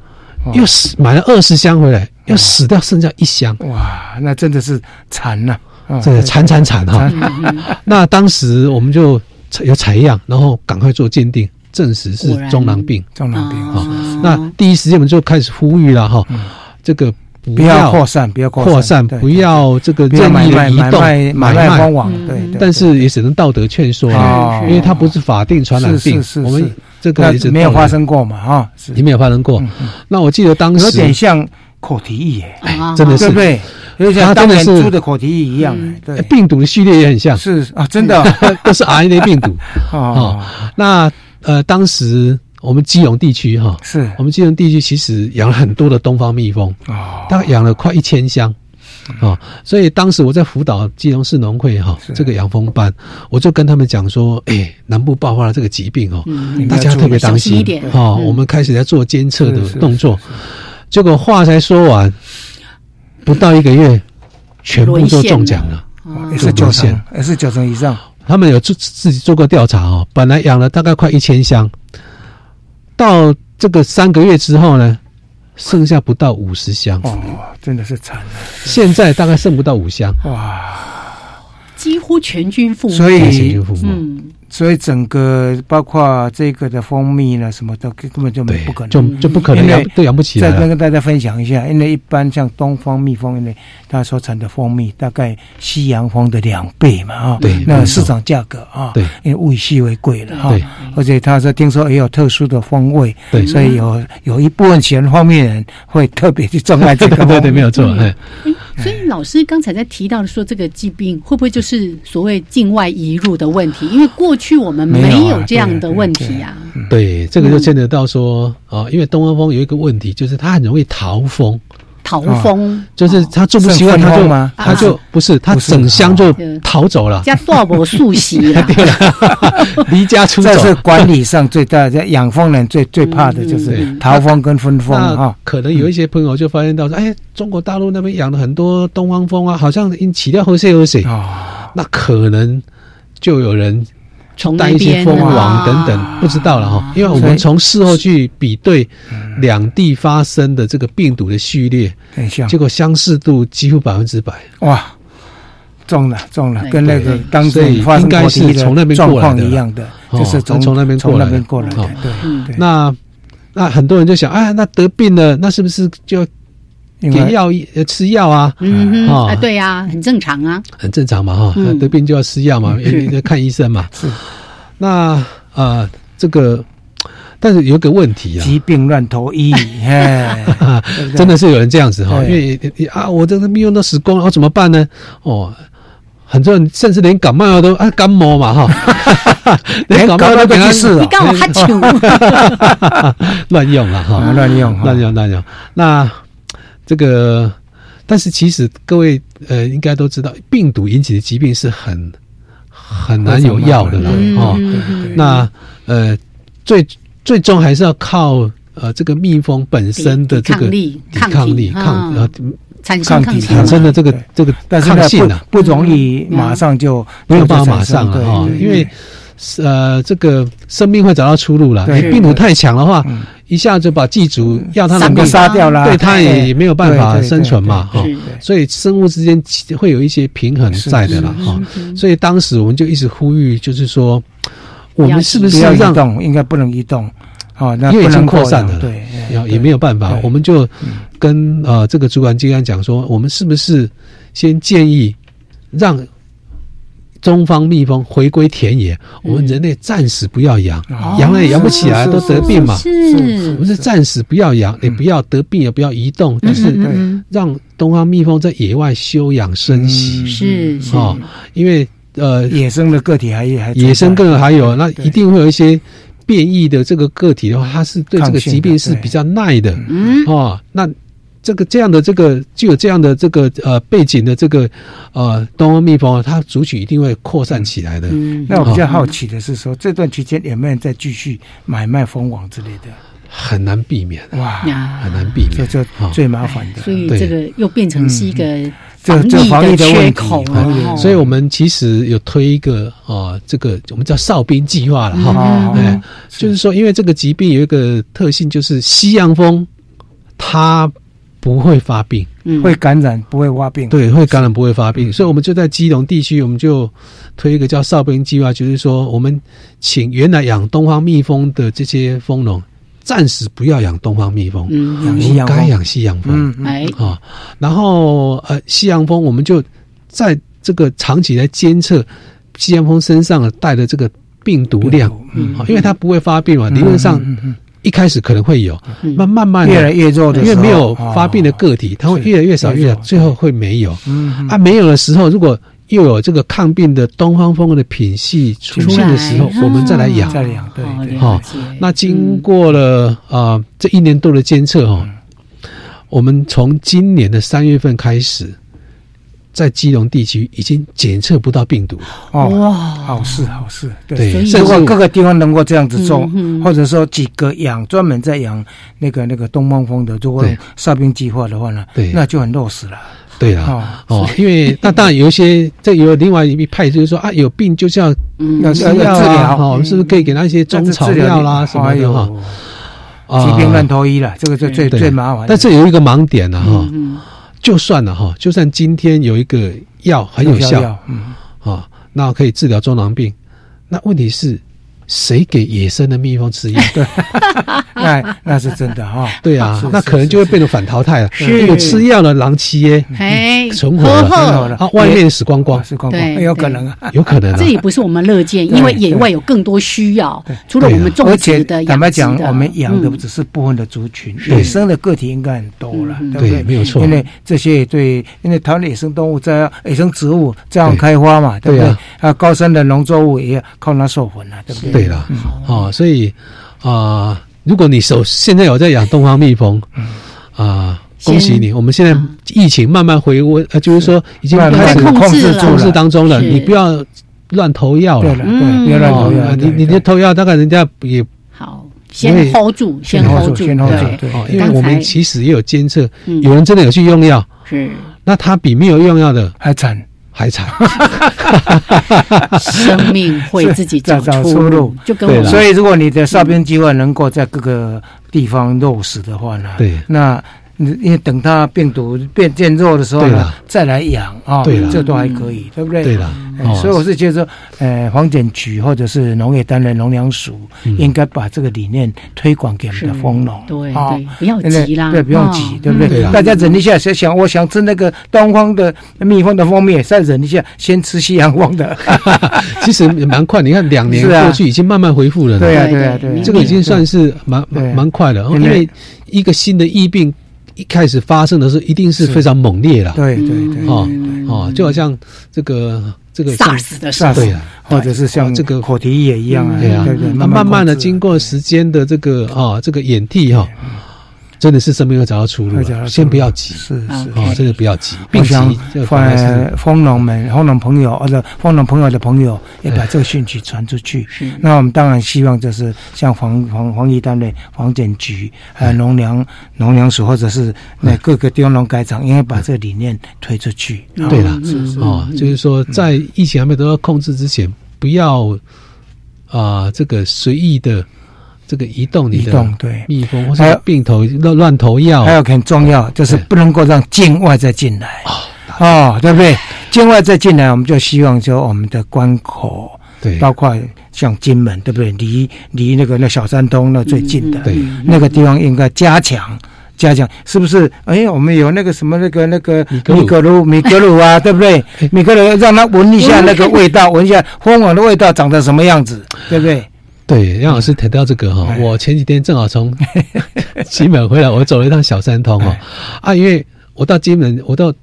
又死买了二十箱回来，又死掉剩下一箱。哇，那真的是惨呐，这个惨惨惨哈。那当时我们就有采样，然后赶快做鉴定。证实是中囊病，中囊病啊。那第一时间我们就开始呼吁了哈，这个不要扩散，不要扩散，不要这个任意的移动、买卖、官网。对，但是也只能道德劝说啊，因为它不是法定传染病。是是我们这个也没有发生过嘛哈，也没有发生过。那我记得当时有点像口蹄疫，哎，真的是对不对？有点像当年猪的口蹄疫一样。对，病毒的序列也很像。是啊，真的 都是 RNA 病毒啊。那呃，当时我们基隆地区哈，是。我们基隆地区其实养了很多的东方蜜蜂啊，大概养了快一千箱啊，所以当时我在辅导基隆市农会哈这个养蜂班，我就跟他们讲说，哎，南部爆发了这个疾病哦，大家特别当心哦，我们开始在做监测的动作。结果话才说完，不到一个月，全部都中奖了，也是九成，也是九成以上。他们有自自己做过调查哦，本来养了大概快一千箱，到这个三个月之后呢，剩下不到五十箱。哦，真的是惨了。现在大概剩不到五箱。哇，几乎全军覆没。所以，全军覆没。嗯。所以整个包括这个的蜂蜜呢，什么都根本就没不可能，就就不可能养都养不起来。再跟大家分享一下，因为一般像东方蜜蜂，因为它所产的蜂蜜大概西洋蜂的两倍嘛，啊，对，那市场价格啊，对，因为物以稀为贵了哈，对，而且他说听说也有特殊的风味，对，所以有有一部分喜欢蜂蜜人会特别去钟爱这个，对对，没有错，哎，所以老师刚才在提到的说这个疾病会不会就是所谓境外移入的问题？因为过去我们没。没有这样的问题呀。对，这个就牵扯到说啊，因为东方风有一个问题，就是它很容易逃风。逃风就是他住不习惯，他就他就不是他整箱就逃走了。加多伯速袭了，离家出走。这是管理上最大的养蜂人最最怕的就是逃风跟分蜂啊。可能有一些朋友就发现到说，哎，中国大陆那边养了很多东方蜂啊，好像因起掉喝水喝水啊，那可能就有人。带一些蜂王等等，不知道了哈，因为我们从事后去比对两地发生的这个病毒的序列，结果相似度几乎百分之百。哇，中了中了，跟那个当时应该是从那边过来的一样的，就是从从那边从那边过来的。对对。那那很多人就想，哎，那得病了，那是不是就？给药呃吃药啊，嗯哼，啊对呀，很正常啊，很正常嘛哈，得病就要吃药嘛，要看医生嘛。是，那啊这个，但是有个问题啊，疾病乱投医，真的是有人这样子哈，因为啊我这个病用都死光了，我怎么办呢？哦，很多人甚至连感冒药都啊感冒嘛哈，连感冒都给他试了，你干我哈球，乱用了哈，乱用乱用乱用，那。这个，但是其实各位呃，应该都知道，病毒引起的疾病是很很难有药的了哦。那呃，最最终还是要靠呃这个蜜蜂本身的这个抵抗力、抗呃产生产生的这个这个抗性啊，不容易马上就没有办法马上啊，因为呃这个生命会找到出路了。病毒太强的话。一下就把寄主要它能够杀掉了，对它也没有办法生存嘛，哈，所以生物之间会有一些平衡在的啦，哈，所以当时我们就一直呼吁，就是说，我们是不是要移动？应该不能移动，啊，因为已经扩散了，对，也也没有办法，我们就跟呃这个主管机关讲说，我们是不是先建议让。东方蜜蜂回归田野，我们人类暂时不要养，养了也养不起来，都得病嘛。是，我们是暂时不要养，也不要得病，也不要移动，就是让东方蜜蜂在野外休养生息。是哦，因为呃，野生的个体还还野生个还有，那一定会有一些变异的这个个体的话，它是对这个疾病是比较耐的。嗯，哦，那。这个这样的这个具有这样的这个呃背景的这个呃东方蜜蜂啊，它族群一定会扩散起来的。那我比较好奇的是说，这段期间有没有再继续买卖蜂王之类的？很难避免哇，很难避免，这这最麻烦的。所以这个又变成是一个防疫的缺口了。所以我们其实有推一个啊，这个我们叫哨兵计划了哈。哎，就是说，因为这个疾病有一个特性，就是西洋蜂它。不会发病，会感染不会发病。对，会感染不会发病，所以我们就在基隆地区，我们就推一个叫哨兵计划，就是说我们请原来养东方蜜蜂的这些蜂农，暂时不要养东方蜜蜂，养西洋该养西洋蜂。哎啊，然后呃，西洋蜂我们就在这个长期来监测西洋蜂身上带的这个病毒量，嗯，因为它不会发病嘛，理论上。一开始可能会有，慢慢慢越来越弱的，因为没有发病的个体，它会越来越少，越少，最后会没有。啊，没有的时候，如果又有这个抗病的东方风的品系出现的时候，我们再来养，再养，对对。好，那经过了啊这一年多的监测哈，我们从今年的三月份开始，在基隆地区已经检测不到病毒。哦，哇，好事好事，对，如果各个地方能够这样子做，或者说几个养专门在养那个那个东方风的，如果哨兵计划的话呢，对，那就很落实了。对啊，哦，因为那当然有一些，这有另外一派就是说啊，有病就是要要吃药啊，哦，是不是可以给他一些中草药啦什么的哈？疾病乱投医了，这个最最最麻烦。但是有一个盲点呢哈，就算了哈，就算今天有一个药很有效，嗯啊，那可以治疗中囊病，那问题是。谁给野生的蜜蜂吃药？对，那那是真的哈。对啊，那可能就会变成反淘汰了。有吃药的狼七耶，哎，存活了，啊，外面死光光，死光光，有可能啊，有可能啊。这也不是我们乐见，因为野外有更多需要，除了我们种植的、坦白讲，我们养的只是部分的族群，野生的个体应该很多了，对不对？没有错。因为这些对，因为台湾野生动物在野生植物这样开花嘛，对不对？啊，高山的农作物也要靠它授粉啊，对不对？对了，哦，所以啊，如果你手现在有在养东方蜜蜂，啊，恭喜你！我们现在疫情慢慢回温，呃，就是说已经开始控制控制当中了。你不要乱投药了，对不要乱投药。你你的投药，大概人家也好，先 hold 住，先 hold 住，先 hold 住。对，因为我们其实也有监测，有人真的有去用药，是，那他比没有用药的还惨。还惨，生命会自己找出路，就跟我所以，如果你的哨兵计划能够在各个地方落实的话呢，对，那。因为等它病毒变变弱的时候呢，再来养啊，这都还可以，对不对？所以我是觉得，呃，黄检局或者是农业单位、农粮署应该把这个理念推广给我们的蜂农，对对，不要急啦，对，不用急，对不对？大家忍一下，想想，我想吃那个东方的蜜蜂的蜂蜜，再忍一下，先吃西洋蜂的。其实蛮快，你看两年 过去，已经慢慢恢复了。对啊，对啊，对，这个已经算是蛮蛮快了，因为一个新的疫病。一开始发生的时候，一定是非常猛烈的。对对对，哦哦，就好像这个这个 SARS 的 SARS，对啊，或者是像这个火蹄也一样啊，对啊，那慢慢的经过时间的这个啊这个演替哈。真的是生命会找到出路，先不要急，是是哦，真的不要急。并且，蜂农们、蜂农朋友或者蜂农朋友的朋友，也把这个讯息传出去。那我们当然希望，就是像防防防疫单位、防检局、还有农粮农粮署，或者是那各个地方农改场，应该把这个理念推出去。对了，哦，就是说，在疫情还没得到控制之前，不要啊，这个随意的。这个移动你的蜜蜂，还有病投乱乱投药，还有很重要就是不能够让境外再进来哦，对不对？境外再进来，我们就希望说我们的关口，对，包括像金门，对不对？离离那个那小山东那最近的，对，那个地方应该加强加强，是不是？哎，我们有那个什么那个那个米格鲁米格鲁啊，对不对？米格鲁让他闻一下那个味道，闻一下蜂王的味道长得什么样子，对不对？对，杨老师提到这个哈，我前几天正好从 金门回来，我走了一趟小三通哦，啊，因为我到金门，我到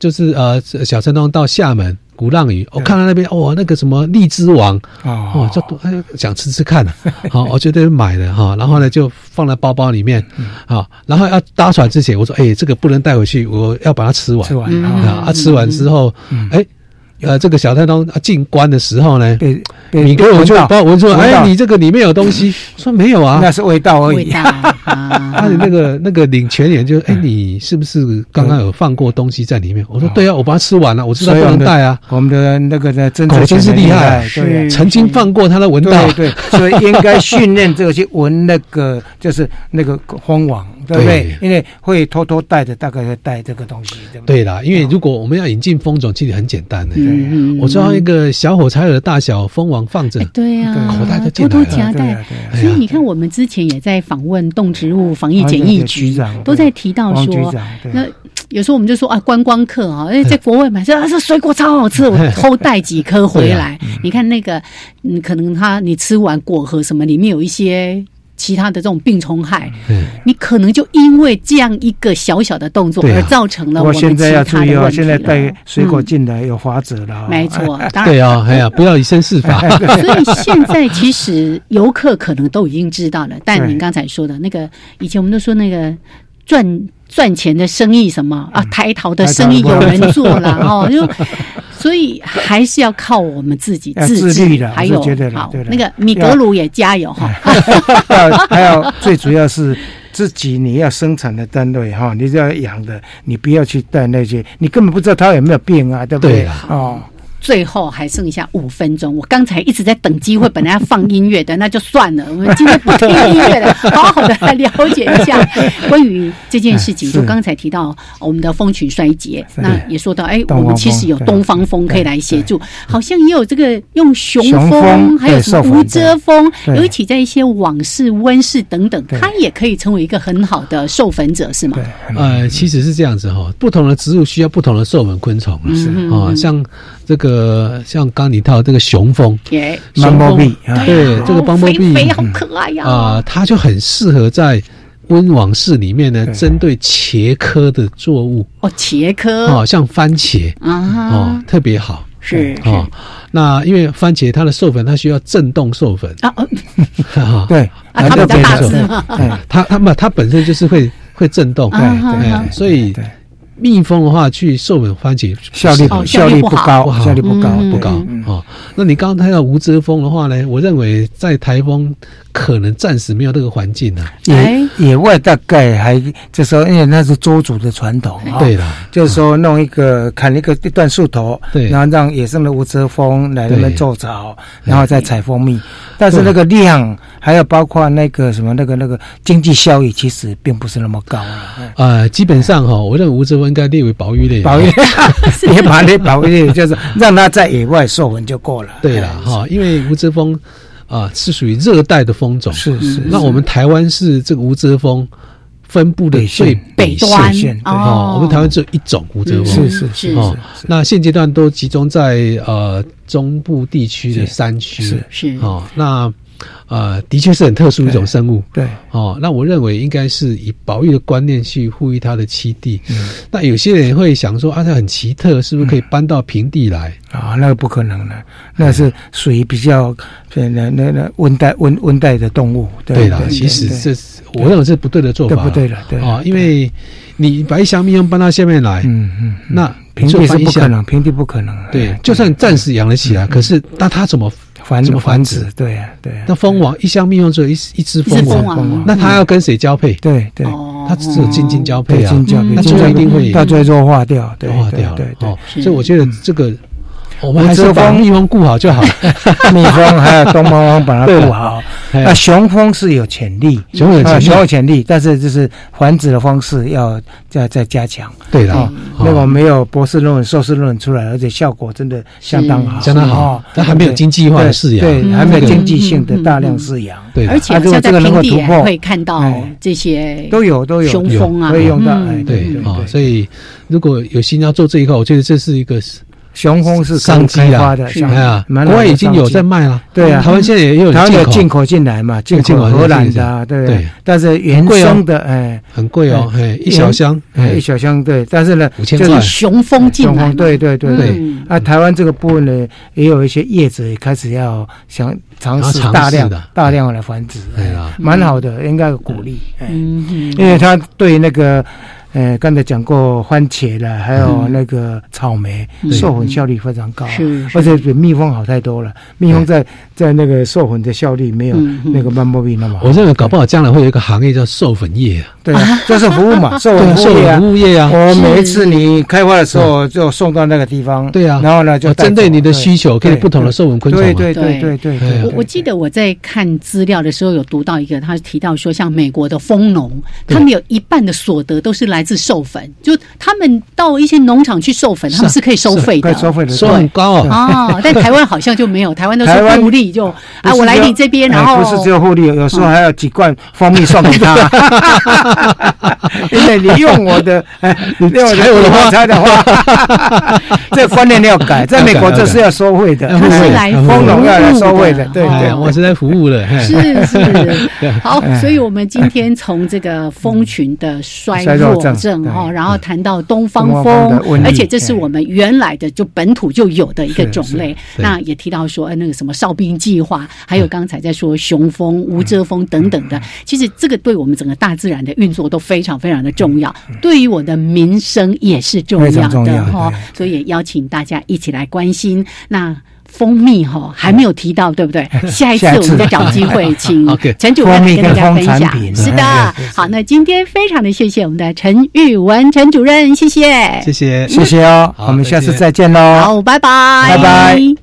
就是呃小三通到厦门鼓浪屿，我看到那边哦那个什么荔枝王哦，就哎想吃吃看，好，我就得买了哈，然后呢就放在包包里面，好，然后要搭船之前，我说哎这个不能带回去，我要把它吃完，吃完啊，吃完之后，哎。呃，这个小太东进关的时候呢，你给我就把我说，哎，你这个里面有东西，说没有啊，那是味道而已。他的那个 那个领全员就，哎，你是不是刚刚有放过东西在里面？我说对啊，我把它吃完了，我知道不能带啊。我们的那个呢，真真是厉害，对，曾经放过他的闻到，对，所以应该训练这个去闻那个，就是那个蜂王。对不对？因为会偷偷带着，大概会带这个东西，对不对？对啦，因为如果我们要引进蜂种，其实很简单的。嗯我装一个小火柴盒的大小蜂王放着，对呀，口袋就偷偷夹带。所以你看，我们之前也在访问动植物防疫检疫局，都在提到说，那有时候我们就说啊，观光客啊，哎，在国外买这这水果超好吃，我偷带几颗回来。你看那个，嗯，可能他你吃完果核什么，里面有一些。其他的这种病虫害，你可能就因为这样一个小小的动作而造成了我们现在要注意哦，现在带水果进来有法则了。没错，对啊，哎呀，不要以身试法。所以现在其实游客可能都已经知道了，但您刚才说的那个，以前我们都说那个赚。赚钱的生意什么？啊，台淘的生意有人做了哦，就所以还是要靠我们自己自律的，还有好那个米格鲁也加油哈，还要最主要是自己你要生产的单位哈，你要养的，你不要去带那些，你根本不知道他有没有病啊，对不对？哦。最后还剩下五分钟，我刚才一直在等机会，本来要放音乐的，那就算了。我们今天不听音乐了，好好的来了解一下 关于这件事情。就刚才提到我们的风群衰竭，那也说到，哎，我们其实有东方风可以来协助，好像也有这个用雄风，还有什么无遮风，尤其在一些网室、温室等等，它也可以成为一个很好的授粉者，是吗？呃，其实是这样子哈，不同的植物需要不同的授粉昆虫啊，像。这个像刚你套这个雄蜂，邦猫币，对，这个邦猫币好可爱呀！啊，它就很适合在温网室里面呢，针对茄科的作物。哦，茄科。哦，像番茄。啊，哦，特别好。是哦。那因为番茄它的授粉，它需要震动授粉。啊，对，它比较大只，它它嘛，它本身就是会会震动，对对，所以。蜜蜂的话去授粉番茄效率效率不高，效率不高不高哦。那你刚刚谈到无遮风的话呢？我认为在台风可能暂时没有这个环境呢。野野外大概还就说，因为那是周族的传统啊。对了，就是说弄一个砍一个一段树头，对，然后让野生的无遮蜂来那边做巢，然后再采蜂蜜。但是那个量还有包括那个什么那个那个经济效益，其实并不是那么高啊。呃，基本上哈，我认为无遮蜂。应该列为保育类，保育，你把那保育类就是让它在野外授粉就够了。对了哈，因为无遮蜂啊是属于热带的风种，是是。那我们台湾是这个无遮风分布的最北端哦，我们台湾只有一种无遮风，是是是哦。那现阶段都集中在呃中部地区的山区，是是哦。那呃，的确是很特殊一种生物。对，哦，那我认为应该是以保育的观念去呼吁它的栖地。嗯，那有些人会想说，啊，它很奇特，是不是可以搬到平地来？啊，那个不可能的，那是属于比较那那那温带温温带的动物。对的，其实这是我认为是不对的做法。不对的，对啊，因为你把一箱蜜蜂搬到下面来，嗯嗯，那平地是不可能，平地不可能。对，就算暂时养得起来，可是那它怎么？繁怎么繁殖？对呀，对。那蜂王一箱蜜蜂只有一一只蜂王，那它要跟谁交配？对对，它只有近亲交配啊，近交配，那最后一定会它最后弱化掉，弱化掉。对对，所以我觉得这个。我们还是把蜜蜂顾好就好，蜜蜂还有东方蜂把它顾好。那雄蜂是有潜力，雄有雄有潜力，但是就是繁殖的方式要再再加强。对的，那个没有博士论文、硕士论文出来，而且效果真的相当好，相当好。但还没有经济化的饲养，对，还没有经济性的大量饲养。对，而且在平地也会看到这些都有都有。雄蜂啊，可以用到。对啊，所以如果有心要做这一块，我觉得这是一个。雄蜂是商机啊，哎呀，国外已经有在卖了。对啊，台湾现在也有台湾有进口进来嘛，进口荷兰的，对对？但是原生的，哎，很贵哦，哎，一小箱，哎一小箱，对。但是呢，就是雄蜂进来，对对对。对。啊，台湾这个部分呢，也有一些业者也开始要想尝试大量大量的繁殖，哎呀，蛮好的，应该鼓励，嗯，因为他对那个。呃，刚才讲过番茄了，还有那个草莓，授粉效率非常高，是，而且比蜜蜂好太多了。蜜蜂在在那个授粉的效率没有那个曼波比那么。好。我认为搞不好将来会有一个行业叫授粉业啊。对，就是服务嘛，授粉服务业啊。我每一次你开花的时候就送到那个地方，对啊，然后呢就针对你的需求，可以不同的授粉昆虫。对对对对对。我我记得我在看资料的时候有读到一个，他提到说，像美国的蜂农，他们有一半的所得都是来自授粉。就他们到一些农场去授粉，他们是可以收费的，收费的收很高哦。但 台湾好像就没有，台湾都是互利，就啊，我来你这边，然后不是只有互利，有时候还要几罐蜂蜜送给他。因为你用我的，哎，你用我的花。材的话，这观念要改。在美国这是要收费的，是来蜂农要来收费的，对对，我是来服务的。是是，好，所以我们今天从这个蜂群的衰弱。症哈，然后谈到东方风而且这是我们原来的就本土就有的一个种类。那也提到说，呃，那个什么哨兵计划，还有刚才在说雄风、无遮风等等的，其实这个对我们整个大自然的运作都非常非常的重要，对于我的民生也是重要常重要的哈。所以也邀请大家一起来关心那。蜂蜜哈还没有提到，对不对？下一次我们再找机会，请陈主任来跟大家分享。是的好，那今天非常的谢谢我们的陈玉文陈主任，谢谢，谢谢，谢谢哦，我们下次再见再见喽。好，拜拜，拜拜。